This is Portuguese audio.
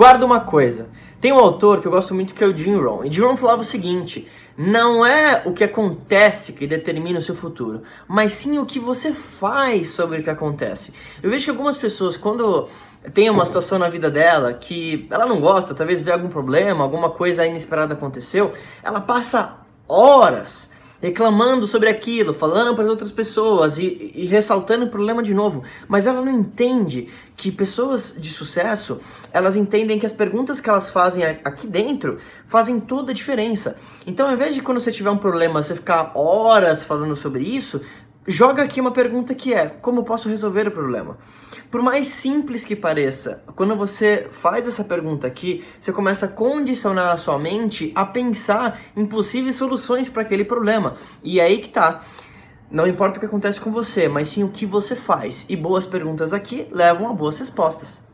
Guarda uma coisa. Tem um autor que eu gosto muito que é o Jim Rohn. E Jim Rohn falava o seguinte: não é o que acontece que determina o seu futuro, mas sim o que você faz sobre o que acontece. Eu vejo que algumas pessoas, quando tem uma situação na vida dela que ela não gosta, talvez vê algum problema, alguma coisa inesperada aconteceu, ela passa horas reclamando sobre aquilo, falando para as outras pessoas e, e, ressaltando o problema de novo. Mas ela não entende que pessoas de sucesso, elas entendem que as perguntas que elas fazem aqui dentro fazem toda a diferença. Então, ao invés de quando você tiver um problema, você ficar horas falando sobre isso, joga aqui uma pergunta que é: como posso resolver o problema? Por mais simples que pareça, quando você faz essa pergunta aqui, você começa a condicionar a sua mente a pensar em possíveis soluções para aquele problema. E é aí que tá. Não importa o que acontece com você, mas sim o que você faz. E boas perguntas aqui levam a boas respostas.